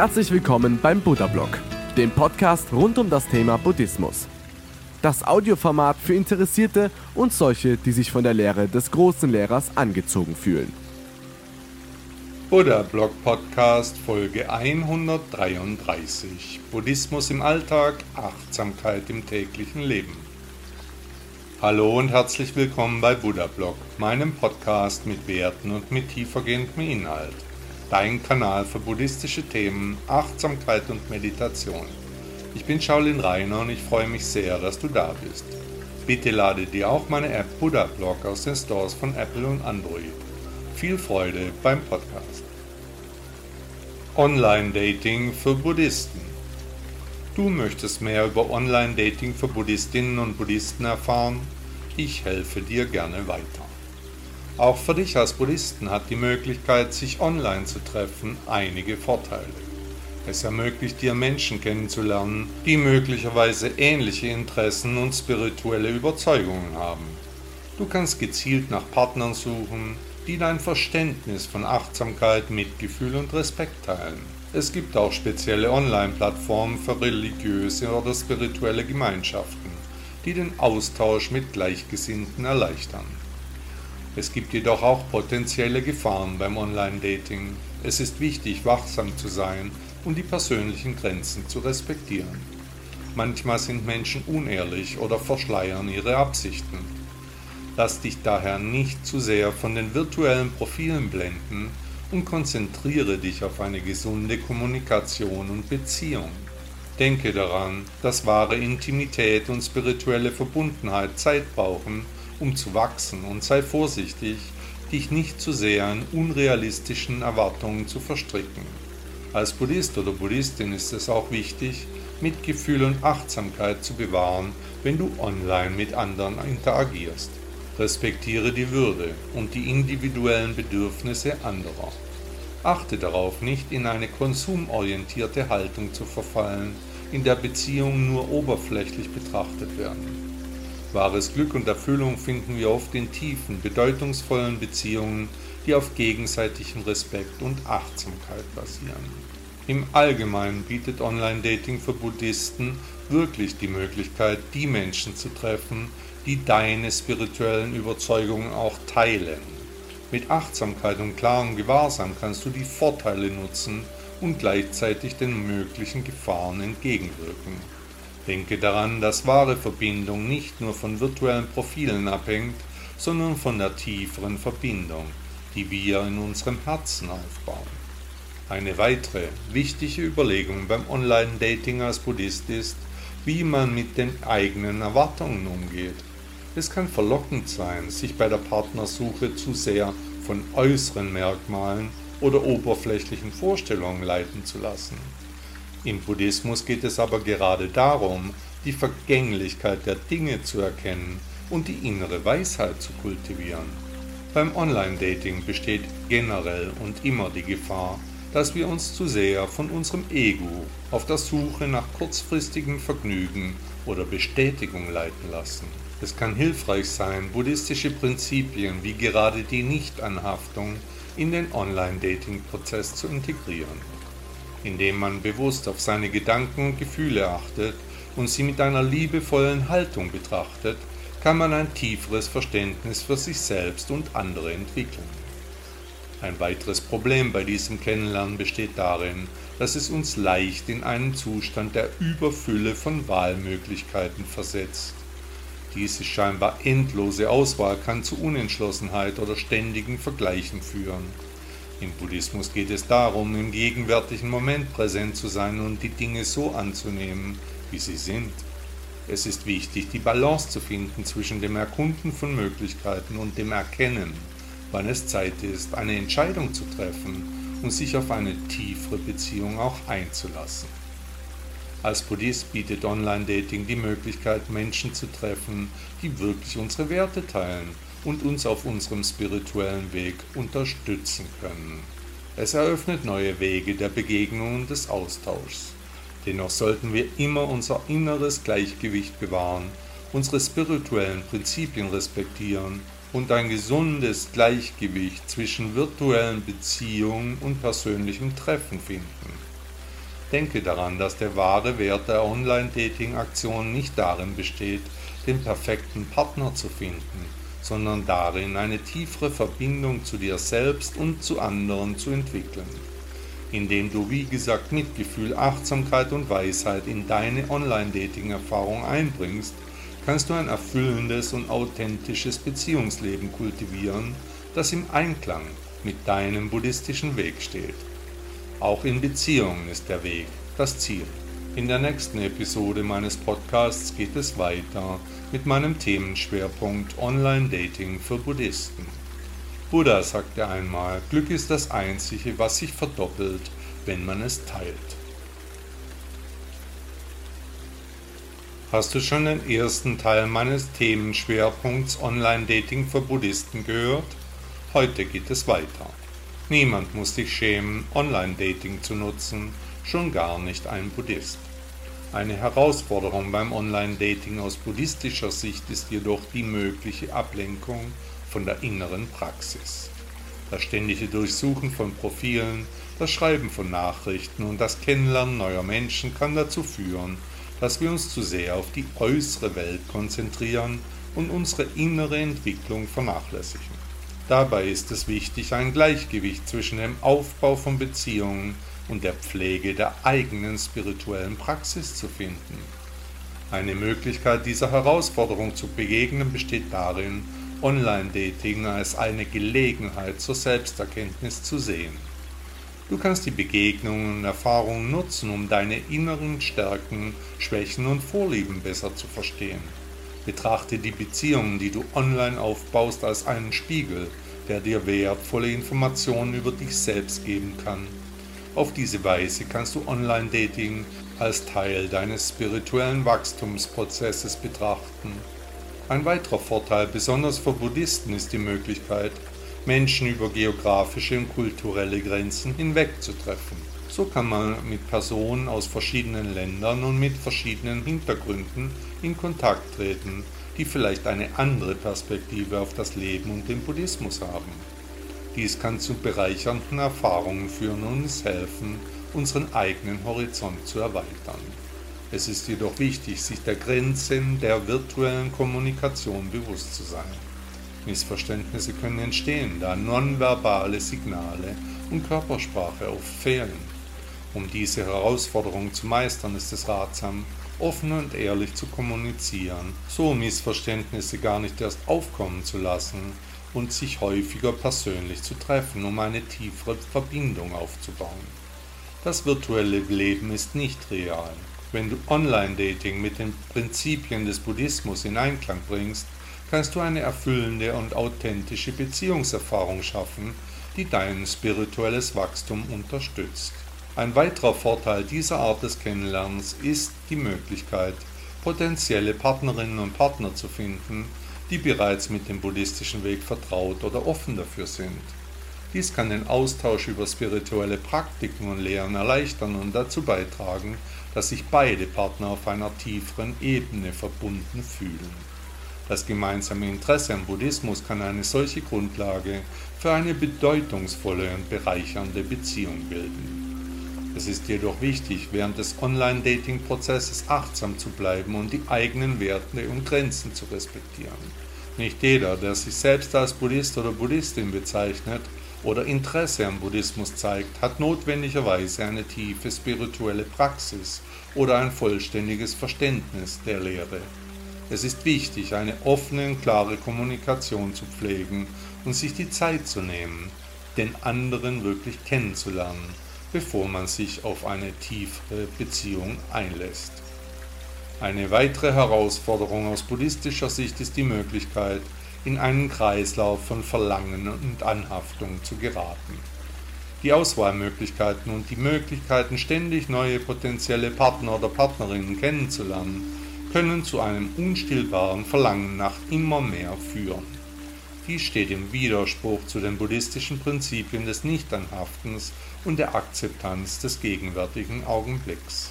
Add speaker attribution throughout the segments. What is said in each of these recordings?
Speaker 1: Herzlich willkommen beim Buddha Blog, dem Podcast rund um das Thema Buddhismus. Das Audioformat für Interessierte und solche, die sich von der Lehre des großen Lehrers angezogen fühlen.
Speaker 2: Buddha Blog Podcast Folge 133 Buddhismus im Alltag, Achtsamkeit im täglichen Leben. Hallo und herzlich willkommen bei Buddha Blog, meinem Podcast mit Werten und mit tiefergehendem Inhalt. Dein Kanal für buddhistische Themen, Achtsamkeit und Meditation. Ich bin Shaolin Rainer und ich freue mich sehr, dass du da bist. Bitte lade dir auch meine App Buddha Blog aus den Stores von Apple und Android. Viel Freude beim Podcast. Online-Dating für Buddhisten. Du möchtest mehr über Online-Dating für Buddhistinnen und Buddhisten erfahren? Ich helfe dir gerne weiter. Auch für dich als Buddhisten hat die Möglichkeit, sich online zu treffen, einige Vorteile. Es ermöglicht dir Menschen kennenzulernen, die möglicherweise ähnliche Interessen und spirituelle Überzeugungen haben. Du kannst gezielt nach Partnern suchen, die dein Verständnis von Achtsamkeit, Mitgefühl und Respekt teilen. Es gibt auch spezielle Online-Plattformen für religiöse oder spirituelle Gemeinschaften, die den Austausch mit Gleichgesinnten erleichtern. Es gibt jedoch auch potenzielle Gefahren beim Online-Dating. Es ist wichtig, wachsam zu sein und die persönlichen Grenzen zu respektieren. Manchmal sind Menschen unehrlich oder verschleiern ihre Absichten. Lass dich daher nicht zu sehr von den virtuellen Profilen blenden und konzentriere dich auf eine gesunde Kommunikation und Beziehung. Denke daran, dass wahre Intimität und spirituelle Verbundenheit Zeit brauchen, um zu wachsen und sei vorsichtig, dich nicht zu sehr in unrealistischen Erwartungen zu verstricken. Als Buddhist oder Buddhistin ist es auch wichtig, Mitgefühl und Achtsamkeit zu bewahren, wenn du online mit anderen interagierst. Respektiere die Würde und die individuellen Bedürfnisse anderer. Achte darauf, nicht in eine konsumorientierte Haltung zu verfallen, in der Beziehungen nur oberflächlich betrachtet werden. Wahres Glück und Erfüllung finden wir oft in tiefen, bedeutungsvollen Beziehungen, die auf gegenseitigem Respekt und Achtsamkeit basieren. Im Allgemeinen bietet Online-Dating für Buddhisten wirklich die Möglichkeit, die Menschen zu treffen, die deine spirituellen Überzeugungen auch teilen. Mit Achtsamkeit und klarem Gewahrsam kannst du die Vorteile nutzen und gleichzeitig den möglichen Gefahren entgegenwirken. Denke daran, dass wahre Verbindung nicht nur von virtuellen Profilen abhängt, sondern von der tieferen Verbindung, die wir in unserem Herzen aufbauen. Eine weitere wichtige Überlegung beim Online-Dating als Buddhist ist, wie man mit den eigenen Erwartungen umgeht. Es kann verlockend sein, sich bei der Partnersuche zu sehr von äußeren Merkmalen oder oberflächlichen Vorstellungen leiten zu lassen. Im Buddhismus geht es aber gerade darum, die Vergänglichkeit der Dinge zu erkennen und die innere Weisheit zu kultivieren. Beim Online-Dating besteht generell und immer die Gefahr, dass wir uns zu sehr von unserem Ego auf der Suche nach kurzfristigem Vergnügen oder Bestätigung leiten lassen. Es kann hilfreich sein, buddhistische Prinzipien wie gerade die Nichtanhaftung in den Online-Dating-Prozess zu integrieren indem man bewusst auf seine Gedanken und Gefühle achtet und sie mit einer liebevollen Haltung betrachtet, kann man ein tieferes Verständnis für sich selbst und andere entwickeln. Ein weiteres Problem bei diesem Kennenlernen besteht darin, dass es uns leicht in einen Zustand der Überfülle von Wahlmöglichkeiten versetzt. Diese scheinbar endlose Auswahl kann zu Unentschlossenheit oder ständigen Vergleichen führen. Im Buddhismus geht es darum, im gegenwärtigen Moment präsent zu sein und die Dinge so anzunehmen, wie sie sind. Es ist wichtig, die Balance zu finden zwischen dem Erkunden von Möglichkeiten und dem Erkennen, wann es Zeit ist, eine Entscheidung zu treffen und sich auf eine tiefere Beziehung auch einzulassen. Als Buddhist bietet Online-Dating die Möglichkeit, Menschen zu treffen, die wirklich unsere Werte teilen und uns auf unserem spirituellen Weg unterstützen können. Es eröffnet neue Wege der Begegnung und des Austauschs. Dennoch sollten wir immer unser inneres Gleichgewicht bewahren, unsere spirituellen Prinzipien respektieren und ein gesundes Gleichgewicht zwischen virtuellen Beziehungen und persönlichem Treffen finden. Denke daran, dass der wahre Wert der Online-Dating-Aktion nicht darin besteht, den perfekten Partner zu finden, sondern darin, eine tiefere Verbindung zu dir selbst und zu anderen zu entwickeln. Indem du, wie gesagt, Mitgefühl, Achtsamkeit und Weisheit in deine Online-Dating-Erfahrung einbringst, kannst du ein erfüllendes und authentisches Beziehungsleben kultivieren, das im Einklang mit deinem buddhistischen Weg steht. Auch in Beziehungen ist der Weg das Ziel. In der nächsten Episode meines Podcasts geht es weiter mit meinem Themenschwerpunkt Online-Dating für Buddhisten. Buddha sagte einmal, Glück ist das Einzige, was sich verdoppelt, wenn man es teilt. Hast du schon den ersten Teil meines Themenschwerpunkts Online-Dating für Buddhisten gehört? Heute geht es weiter. Niemand muss sich schämen, Online-Dating zu nutzen, schon gar nicht ein Buddhist. Eine Herausforderung beim Online-Dating aus buddhistischer Sicht ist jedoch die mögliche Ablenkung von der inneren Praxis. Das ständige Durchsuchen von Profilen, das Schreiben von Nachrichten und das Kennenlernen neuer Menschen kann dazu führen, dass wir uns zu sehr auf die äußere Welt konzentrieren und unsere innere Entwicklung vernachlässigen. Dabei ist es wichtig, ein Gleichgewicht zwischen dem Aufbau von Beziehungen und der Pflege der eigenen spirituellen Praxis zu finden. Eine Möglichkeit dieser Herausforderung zu begegnen besteht darin, Online-Dating als eine Gelegenheit zur Selbsterkenntnis zu sehen. Du kannst die Begegnungen und Erfahrungen nutzen, um deine inneren Stärken, Schwächen und Vorlieben besser zu verstehen. Betrachte die Beziehungen, die du online aufbaust, als einen Spiegel, der dir wertvolle Informationen über dich selbst geben kann. Auf diese Weise kannst du Online-Dating als Teil deines spirituellen Wachstumsprozesses betrachten. Ein weiterer Vorteil, besonders für Buddhisten, ist die Möglichkeit, Menschen über geografische und kulturelle Grenzen hinwegzutreffen. So kann man mit Personen aus verschiedenen Ländern und mit verschiedenen Hintergründen in Kontakt treten, die vielleicht eine andere Perspektive auf das Leben und den Buddhismus haben. Dies kann zu bereichernden Erfahrungen führen und uns helfen, unseren eigenen Horizont zu erweitern. Es ist jedoch wichtig, sich der Grenzen der virtuellen Kommunikation bewusst zu sein. Missverständnisse können entstehen, da nonverbale Signale und Körpersprache oft fehlen. Um diese Herausforderung zu meistern, ist es ratsam, offen und ehrlich zu kommunizieren, so Missverständnisse gar nicht erst aufkommen zu lassen und sich häufiger persönlich zu treffen, um eine tiefere Verbindung aufzubauen. Das virtuelle Leben ist nicht real. Wenn du Online-Dating mit den Prinzipien des Buddhismus in Einklang bringst, kannst du eine erfüllende und authentische Beziehungserfahrung schaffen, die dein spirituelles Wachstum unterstützt. Ein weiterer Vorteil dieser Art des Kennenlernens ist die Möglichkeit, potenzielle Partnerinnen und Partner zu finden, die bereits mit dem buddhistischen Weg vertraut oder offen dafür sind. Dies kann den Austausch über spirituelle Praktiken und Lehren erleichtern und dazu beitragen, dass sich beide Partner auf einer tieferen Ebene verbunden fühlen. Das gemeinsame Interesse am Buddhismus kann eine solche Grundlage für eine bedeutungsvolle und bereichernde Beziehung bilden. Es ist jedoch wichtig, während des Online-Dating-Prozesses achtsam zu bleiben und die eigenen Werte und Grenzen zu respektieren. Nicht jeder, der sich selbst als Buddhist oder Buddhistin bezeichnet, oder Interesse am Buddhismus zeigt, hat notwendigerweise eine tiefe spirituelle Praxis oder ein vollständiges Verständnis der Lehre. Es ist wichtig, eine offene und klare Kommunikation zu pflegen und sich die Zeit zu nehmen, den anderen wirklich kennenzulernen, bevor man sich auf eine tiefere Beziehung einlässt. Eine weitere Herausforderung aus buddhistischer Sicht ist die Möglichkeit, in einen Kreislauf von Verlangen und Anhaftung zu geraten. Die Auswahlmöglichkeiten und die Möglichkeiten, ständig neue potenzielle Partner oder Partnerinnen kennenzulernen, können zu einem unstillbaren Verlangen nach immer mehr führen. Dies steht im Widerspruch zu den buddhistischen Prinzipien des Nichtanhaftens und der Akzeptanz des gegenwärtigen Augenblicks.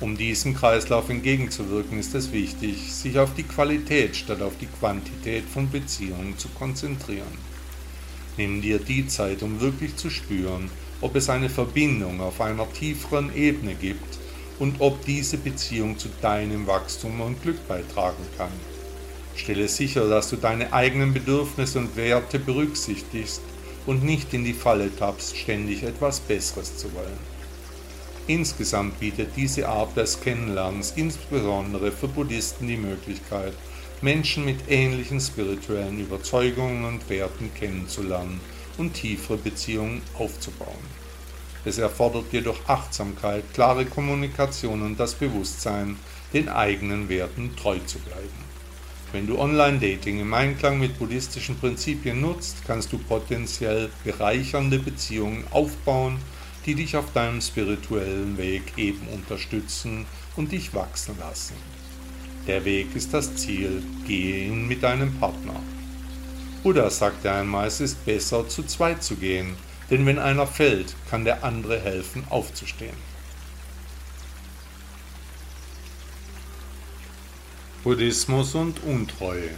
Speaker 2: Um diesem Kreislauf entgegenzuwirken, ist es wichtig, sich auf die Qualität statt auf die Quantität von Beziehungen zu konzentrieren. Nimm dir die Zeit, um wirklich zu spüren, ob es eine Verbindung auf einer tieferen Ebene gibt und ob diese Beziehung zu deinem Wachstum und Glück beitragen kann. Stelle sicher, dass du deine eigenen Bedürfnisse und Werte berücksichtigst und nicht in die Falle tappst, ständig etwas Besseres zu wollen. Insgesamt bietet diese Art des Kennenlernens insbesondere für Buddhisten die Möglichkeit, Menschen mit ähnlichen spirituellen Überzeugungen und Werten kennenzulernen und tiefere Beziehungen aufzubauen. Es erfordert jedoch Achtsamkeit, klare Kommunikation und das Bewusstsein, den eigenen Werten treu zu bleiben. Wenn du Online-Dating im Einklang mit buddhistischen Prinzipien nutzt, kannst du potenziell bereichernde Beziehungen aufbauen, die dich auf deinem spirituellen Weg eben unterstützen und dich wachsen lassen. Der Weg ist das Ziel, gehe ihn mit deinem Partner. Buddha sagte einmal, es ist besser, zu zweit zu gehen, denn wenn einer fällt, kann der andere helfen, aufzustehen. Buddhismus und Untreue.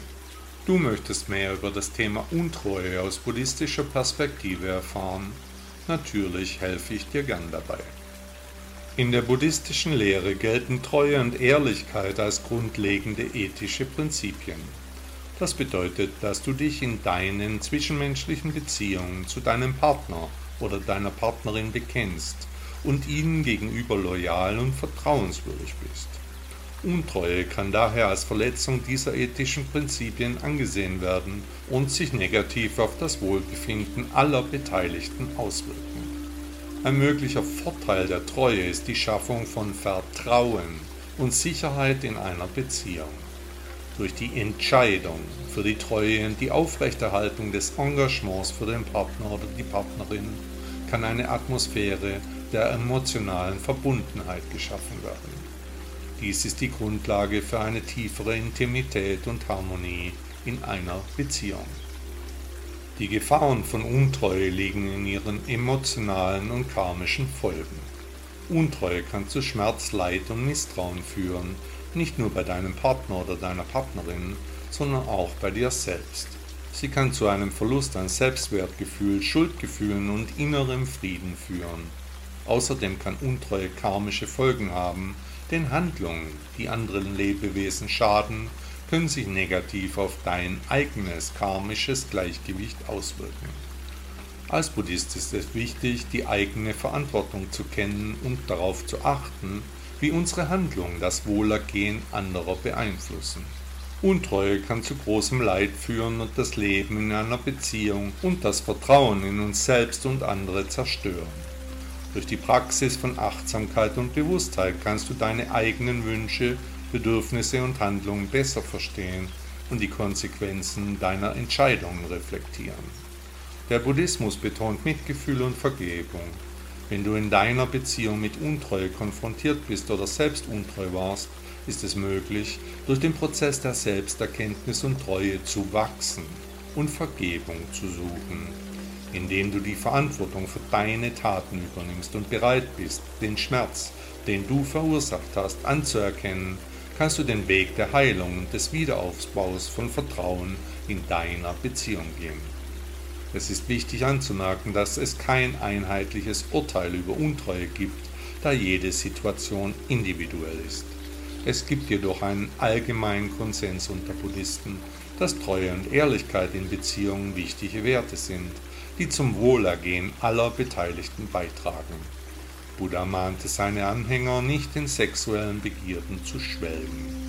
Speaker 2: Du möchtest mehr über das Thema Untreue aus buddhistischer Perspektive erfahren? Natürlich helfe ich dir gern dabei. In der buddhistischen Lehre gelten Treue und Ehrlichkeit als grundlegende ethische Prinzipien. Das bedeutet, dass du dich in deinen zwischenmenschlichen Beziehungen zu deinem Partner oder deiner Partnerin bekennst und ihnen gegenüber loyal und vertrauenswürdig bist. Untreue kann daher als Verletzung dieser ethischen Prinzipien angesehen werden und sich negativ auf das Wohlbefinden aller Beteiligten auswirken. Ein möglicher Vorteil der Treue ist die Schaffung von Vertrauen und Sicherheit in einer Beziehung. Durch die Entscheidung für die Treue und die Aufrechterhaltung des Engagements für den Partner oder die Partnerin kann eine Atmosphäre der emotionalen Verbundenheit geschaffen werden. Dies ist die Grundlage für eine tiefere Intimität und Harmonie in einer Beziehung. Die Gefahren von Untreue liegen in ihren emotionalen und karmischen Folgen. Untreue kann zu Schmerz, Leid und Misstrauen führen, nicht nur bei deinem Partner oder deiner Partnerin, sondern auch bei dir selbst. Sie kann zu einem Verlust an Selbstwertgefühl, Schuldgefühlen und innerem Frieden führen. Außerdem kann Untreue karmische Folgen haben, denn Handlungen, die anderen Lebewesen schaden, können sich negativ auf dein eigenes karmisches Gleichgewicht auswirken. Als Buddhist ist es wichtig, die eigene Verantwortung zu kennen und darauf zu achten, wie unsere Handlungen das Wohlergehen anderer beeinflussen. Untreue kann zu großem Leid führen und das Leben in einer Beziehung und das Vertrauen in uns selbst und andere zerstören. Durch die Praxis von Achtsamkeit und Bewusstheit kannst du deine eigenen Wünsche, Bedürfnisse und Handlungen besser verstehen und die Konsequenzen deiner Entscheidungen reflektieren. Der Buddhismus betont Mitgefühl und Vergebung. Wenn du in deiner Beziehung mit Untreue konfrontiert bist oder selbst untreu warst, ist es möglich, durch den Prozess der Selbsterkenntnis und Treue zu wachsen und Vergebung zu suchen indem du die Verantwortung für deine Taten übernimmst und bereit bist, den Schmerz, den du verursacht hast, anzuerkennen, kannst du den Weg der Heilung und des Wiederaufbaus von Vertrauen in deiner Beziehung gehen. Es ist wichtig anzumerken, dass es kein einheitliches Urteil über Untreue gibt, da jede Situation individuell ist. Es gibt jedoch einen allgemeinen Konsens unter Buddhisten, dass Treue und Ehrlichkeit in Beziehungen wichtige Werte sind die zum Wohlergehen aller Beteiligten beitragen. Buddha mahnte seine Anhänger nicht in sexuellen Begierden zu schwelgen.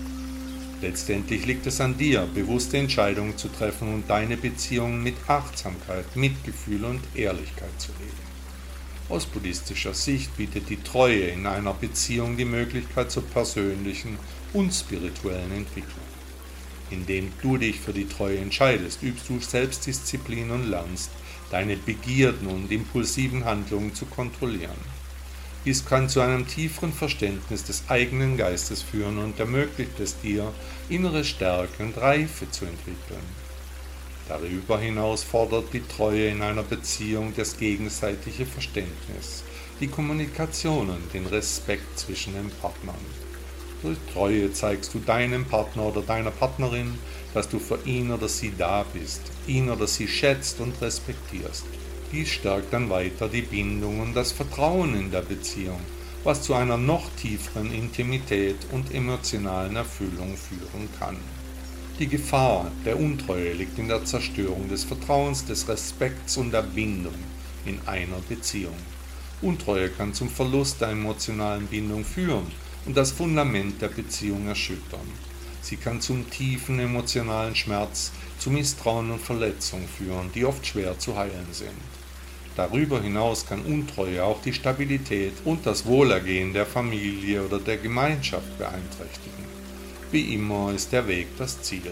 Speaker 2: Letztendlich liegt es an dir, bewusste Entscheidungen zu treffen und deine Beziehungen mit Achtsamkeit, Mitgefühl und Ehrlichkeit zu leben. Aus buddhistischer Sicht bietet die Treue in einer Beziehung die Möglichkeit zur persönlichen und spirituellen Entwicklung. Indem du dich für die Treue entscheidest, übst du Selbstdisziplin und lernst, deine Begierden und impulsiven Handlungen zu kontrollieren. Dies kann zu einem tieferen Verständnis des eigenen Geistes führen und ermöglicht es dir, innere Stärke und Reife zu entwickeln. Darüber hinaus fordert die Treue in einer Beziehung das gegenseitige Verständnis, die Kommunikation und den Respekt zwischen den Partnern. Treue zeigst du deinem Partner oder deiner Partnerin, dass du für ihn oder sie da bist, ihn oder sie schätzt und respektierst. Dies stärkt dann weiter die Bindung und das Vertrauen in der Beziehung, was zu einer noch tieferen Intimität und emotionalen Erfüllung führen kann. Die Gefahr der Untreue liegt in der Zerstörung des Vertrauens, des Respekts und der Bindung in einer Beziehung. Untreue kann zum Verlust der emotionalen Bindung führen und das Fundament der Beziehung erschüttern. Sie kann zum tiefen emotionalen Schmerz, zu Misstrauen und Verletzung führen, die oft schwer zu heilen sind. Darüber hinaus kann Untreue auch die Stabilität und das Wohlergehen der Familie oder der Gemeinschaft beeinträchtigen. Wie immer ist der Weg das Ziel.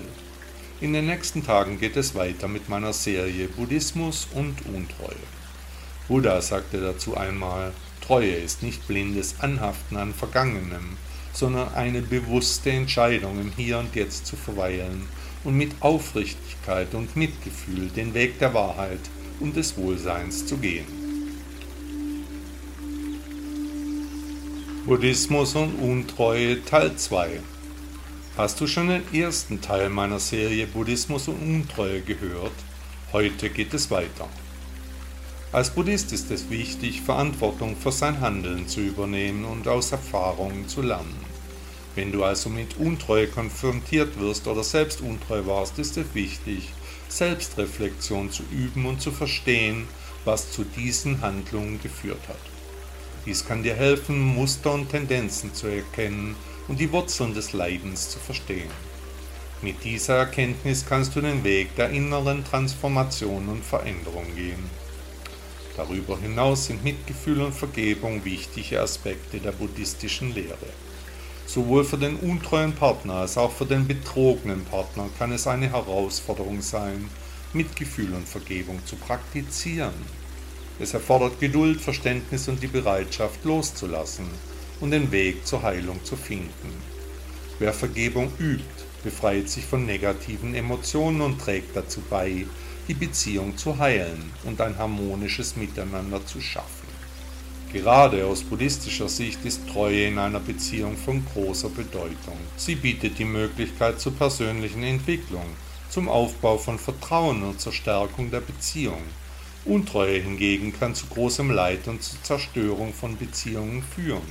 Speaker 2: In den nächsten Tagen geht es weiter mit meiner Serie Buddhismus und Untreue. Buddha sagte dazu einmal, Treue ist nicht blindes Anhaften an Vergangenem, sondern eine bewusste Entscheidung im Hier und Jetzt zu verweilen und mit Aufrichtigkeit und Mitgefühl den Weg der Wahrheit und des Wohlseins zu gehen. Buddhismus und Untreue Teil 2 Hast du schon den ersten Teil meiner Serie Buddhismus und Untreue gehört? Heute geht es weiter. Als Buddhist ist es wichtig, Verantwortung für sein Handeln zu übernehmen und aus Erfahrungen zu lernen. Wenn du also mit Untreue konfrontiert wirst oder selbst untreu warst, ist es wichtig, Selbstreflexion zu üben und zu verstehen, was zu diesen Handlungen geführt hat. Dies kann dir helfen, Muster und Tendenzen zu erkennen und die Wurzeln des Leidens zu verstehen. Mit dieser Erkenntnis kannst du den Weg der inneren Transformation und Veränderung gehen. Darüber hinaus sind Mitgefühl und Vergebung wichtige Aspekte der buddhistischen Lehre. Sowohl für den untreuen Partner als auch für den betrogenen Partner kann es eine Herausforderung sein, Mitgefühl und Vergebung zu praktizieren. Es erfordert Geduld, Verständnis und die Bereitschaft loszulassen und den Weg zur Heilung zu finden. Wer Vergebung übt, befreit sich von negativen Emotionen und trägt dazu bei, die Beziehung zu heilen und ein harmonisches Miteinander zu schaffen. Gerade aus buddhistischer Sicht ist Treue in einer Beziehung von großer Bedeutung. Sie bietet die Möglichkeit zur persönlichen Entwicklung, zum Aufbau von Vertrauen und zur Stärkung der Beziehung. Untreue hingegen kann zu großem Leid und zur Zerstörung von Beziehungen führen.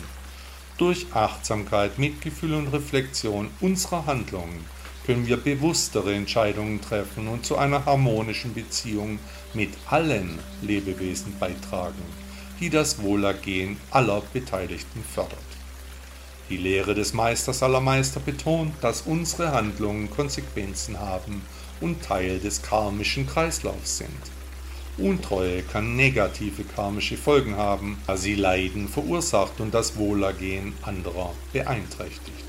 Speaker 2: Durch Achtsamkeit, Mitgefühl und Reflexion unserer Handlungen können wir bewusstere Entscheidungen treffen und zu einer harmonischen Beziehung mit allen Lebewesen beitragen, die das Wohlergehen aller Beteiligten fördert. Die Lehre des Meisters aller Meister betont, dass unsere Handlungen Konsequenzen haben und Teil des karmischen Kreislaufs sind. Untreue kann negative karmische Folgen haben, da sie Leiden verursacht und das Wohlergehen anderer beeinträchtigt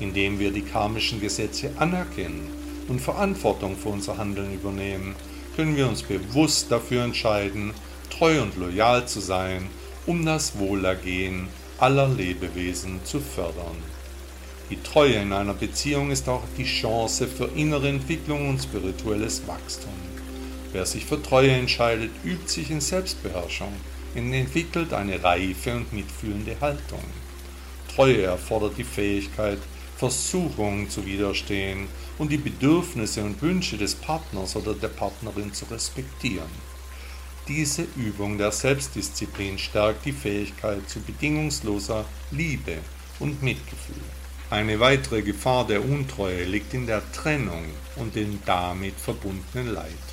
Speaker 2: indem wir die karmischen Gesetze anerkennen und Verantwortung für unser Handeln übernehmen, können wir uns bewusst dafür entscheiden, treu und loyal zu sein, um das Wohlergehen aller Lebewesen zu fördern. Die Treue in einer Beziehung ist auch die Chance für innere Entwicklung und spirituelles Wachstum. Wer sich für Treue entscheidet, übt sich in Selbstbeherrschung und entwickelt eine reife und mitfühlende Haltung. Treue erfordert die Fähigkeit, Versuchungen zu widerstehen und die Bedürfnisse und Wünsche des Partners oder der Partnerin zu respektieren. Diese Übung der Selbstdisziplin stärkt die Fähigkeit zu bedingungsloser Liebe und Mitgefühl. Eine weitere Gefahr der Untreue liegt in der Trennung und dem damit verbundenen Leid.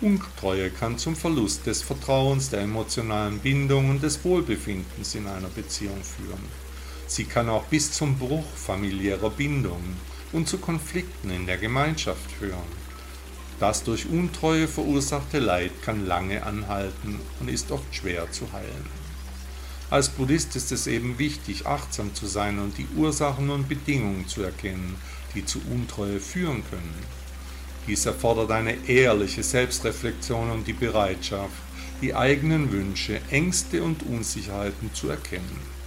Speaker 2: Untreue kann zum Verlust des Vertrauens, der emotionalen Bindung und des Wohlbefindens in einer Beziehung führen. Sie kann auch bis zum Bruch familiärer Bindungen und zu Konflikten in der Gemeinschaft führen. Das durch Untreue verursachte Leid kann lange anhalten und ist oft schwer zu heilen. Als Buddhist ist es eben wichtig, achtsam zu sein und die Ursachen und Bedingungen zu erkennen, die zu Untreue führen können. Dies erfordert eine ehrliche Selbstreflexion und die Bereitschaft, die eigenen Wünsche, Ängste und Unsicherheiten zu erkennen.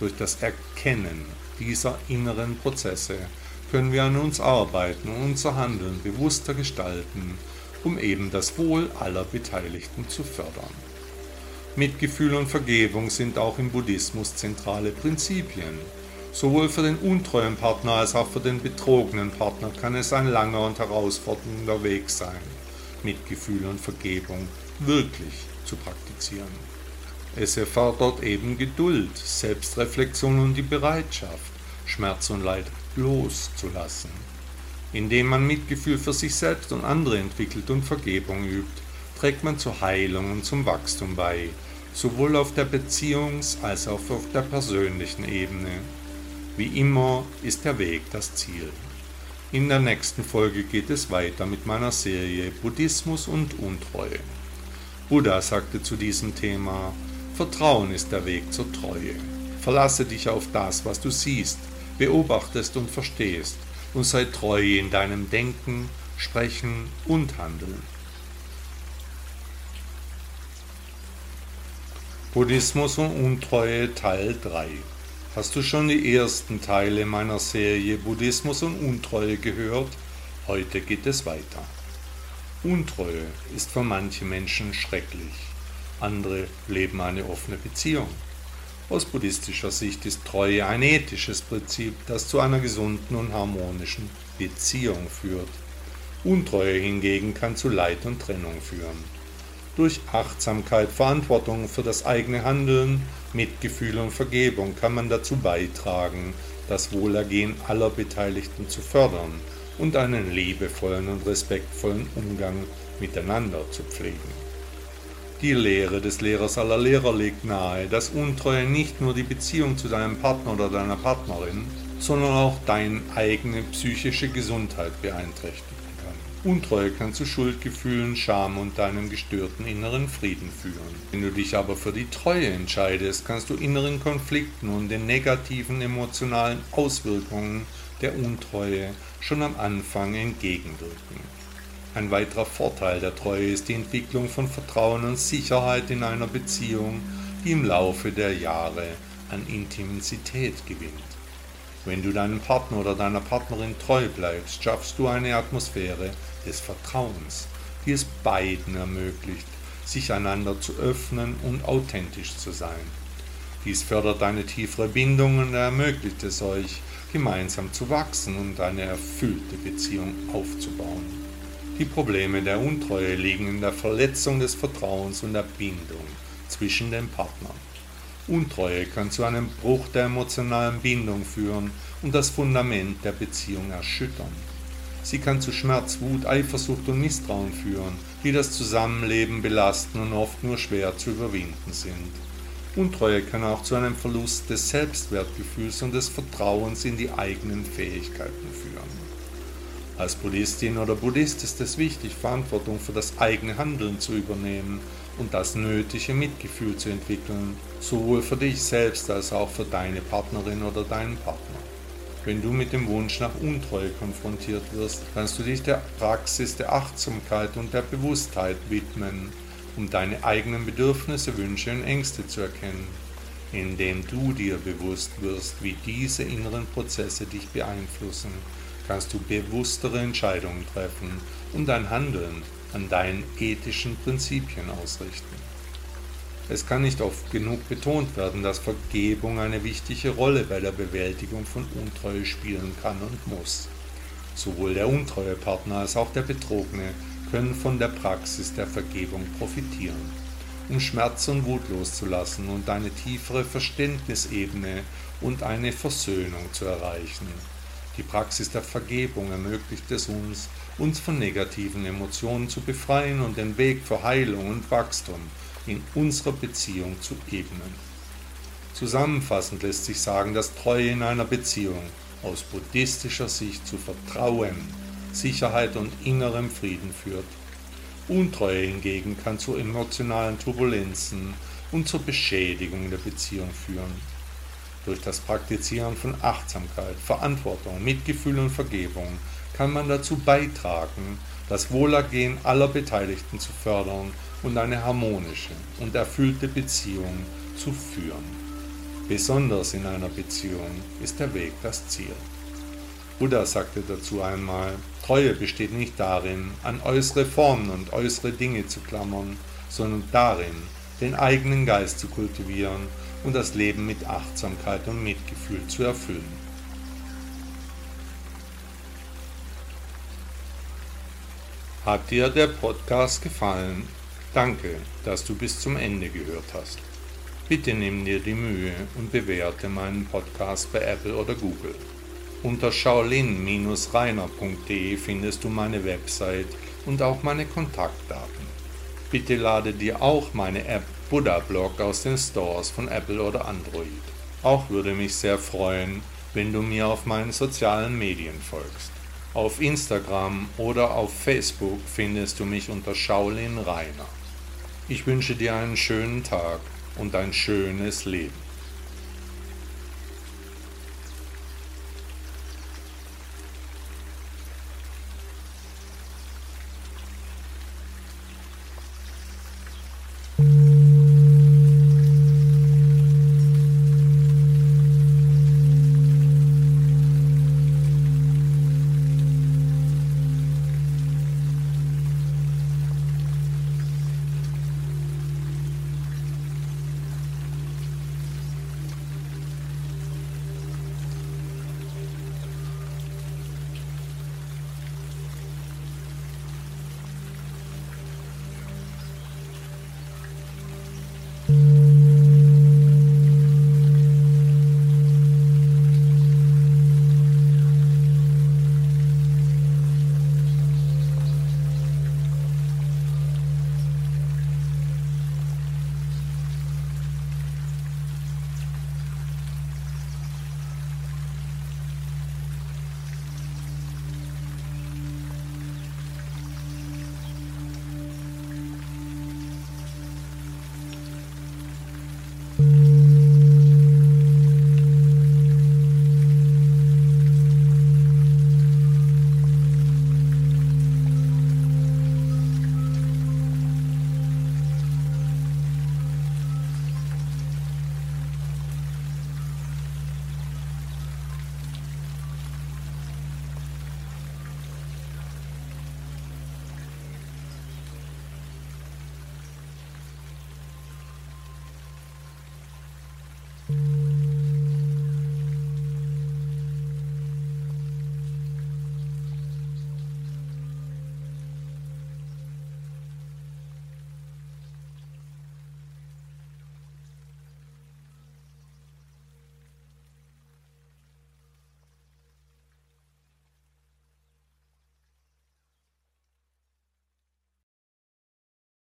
Speaker 2: Durch das Erkennen dieser inneren Prozesse können wir an uns arbeiten und unser Handeln bewusster gestalten, um eben das Wohl aller Beteiligten zu fördern. Mitgefühl und Vergebung sind auch im Buddhismus zentrale Prinzipien. Sowohl für den untreuen Partner als auch für den betrogenen Partner kann es ein langer und herausfordernder Weg sein, Mitgefühl und Vergebung wirklich zu praktizieren. Es erfordert eben Geduld, Selbstreflexion und die Bereitschaft, Schmerz und Leid loszulassen. Indem man Mitgefühl für sich selbst und andere entwickelt und Vergebung übt, trägt man zur Heilung und zum Wachstum bei, sowohl auf der Beziehungs- als auch auf der persönlichen Ebene. Wie immer ist der Weg das Ziel. In der nächsten Folge geht es weiter mit meiner Serie Buddhismus und Untreue. Buddha sagte zu diesem Thema, Vertrauen ist der Weg zur Treue. Verlasse dich auf das, was du siehst, beobachtest und verstehst und sei treu in deinem Denken, Sprechen und Handeln. Buddhismus und Untreue Teil 3 Hast du schon die ersten Teile meiner Serie Buddhismus und Untreue gehört? Heute geht es weiter. Untreue ist für manche Menschen schrecklich. Andere leben eine offene Beziehung. Aus buddhistischer Sicht ist Treue ein ethisches Prinzip, das zu einer gesunden und harmonischen Beziehung führt. Untreue hingegen kann zu Leid und Trennung führen. Durch Achtsamkeit, Verantwortung für das eigene Handeln, Mitgefühl und Vergebung kann man dazu beitragen, das Wohlergehen aller Beteiligten zu fördern und einen liebevollen und respektvollen Umgang miteinander zu pflegen. Die Lehre des Lehrers aller Lehrer legt nahe, dass Untreue nicht nur die Beziehung zu deinem Partner oder deiner Partnerin, sondern auch deine eigene psychische Gesundheit beeinträchtigen kann. Untreue kann zu Schuldgefühlen, Scham und deinem gestörten inneren Frieden führen. Wenn du dich aber für die Treue entscheidest, kannst du inneren Konflikten und den negativen emotionalen Auswirkungen der Untreue schon am Anfang entgegenwirken. Ein weiterer Vorteil der Treue ist die Entwicklung von Vertrauen und Sicherheit in einer Beziehung, die im Laufe der Jahre an Intimität gewinnt. Wenn du deinem Partner oder deiner Partnerin treu bleibst, schaffst du eine Atmosphäre des Vertrauens, die es beiden ermöglicht, sich einander zu öffnen und authentisch zu sein. Dies fördert eine tiefere Bindung und ermöglicht es euch, gemeinsam zu wachsen und eine erfüllte Beziehung aufzubauen. Die Probleme der Untreue liegen in der Verletzung des Vertrauens und der Bindung zwischen den Partnern. Untreue kann zu einem Bruch der emotionalen Bindung führen und das Fundament der Beziehung erschüttern. Sie kann zu Schmerz, Wut, Eifersucht und Misstrauen führen, die das Zusammenleben belasten und oft nur schwer zu überwinden sind. Untreue kann auch zu einem Verlust des Selbstwertgefühls und des Vertrauens in die eigenen Fähigkeiten führen. Als Buddhistin oder Buddhist ist es wichtig, Verantwortung für das eigene Handeln zu übernehmen und das nötige Mitgefühl zu entwickeln, sowohl für dich selbst als auch für deine Partnerin oder deinen Partner. Wenn du mit dem Wunsch nach Untreue konfrontiert wirst, kannst du dich der Praxis der Achtsamkeit und der Bewusstheit widmen, um deine eigenen Bedürfnisse, Wünsche und Ängste zu erkennen, indem du dir bewusst wirst, wie diese inneren Prozesse dich beeinflussen kannst du bewusstere Entscheidungen treffen und dein Handeln an deinen ethischen Prinzipien ausrichten. Es kann nicht oft genug betont werden, dass Vergebung eine wichtige Rolle bei der Bewältigung von Untreue spielen kann und muss. Sowohl der untreue Partner als auch der Betrogene können von der Praxis der Vergebung profitieren. Um Schmerz und Wut loszulassen und eine tiefere Verständnisebene und eine Versöhnung zu erreichen. Die Praxis der Vergebung ermöglicht es uns, uns von negativen Emotionen zu befreien und den Weg für Heilung und Wachstum in unserer Beziehung zu ebnen. Zusammenfassend lässt sich sagen, dass Treue in einer Beziehung aus buddhistischer Sicht zu Vertrauen, Sicherheit und innerem Frieden führt. Untreue hingegen kann zu emotionalen Turbulenzen und zur Beschädigung der Beziehung führen. Durch das Praktizieren von Achtsamkeit, Verantwortung, Mitgefühl und Vergebung kann man dazu beitragen, das Wohlergehen aller Beteiligten zu fördern und eine harmonische und erfüllte Beziehung zu führen. Besonders in einer Beziehung ist der Weg das Ziel. Buddha sagte dazu einmal, Treue besteht nicht darin, an äußere Formen und äußere Dinge zu klammern, sondern darin, den eigenen Geist zu kultivieren und das Leben mit Achtsamkeit und Mitgefühl zu erfüllen. Hat dir der Podcast gefallen? Danke, dass du bis zum Ende gehört hast. Bitte nimm dir die Mühe und bewerte meinen Podcast bei Apple oder Google. Unter shaolin-reiner.de findest du meine Website und auch meine Kontaktdaten. Bitte lade dir auch meine App Buddha Blog aus den Stores von Apple oder Android. Auch würde mich sehr freuen, wenn du mir auf meinen sozialen Medien folgst. Auf Instagram oder auf Facebook findest du mich unter Shaolin Rainer. Ich wünsche dir einen schönen Tag und ein schönes Leben.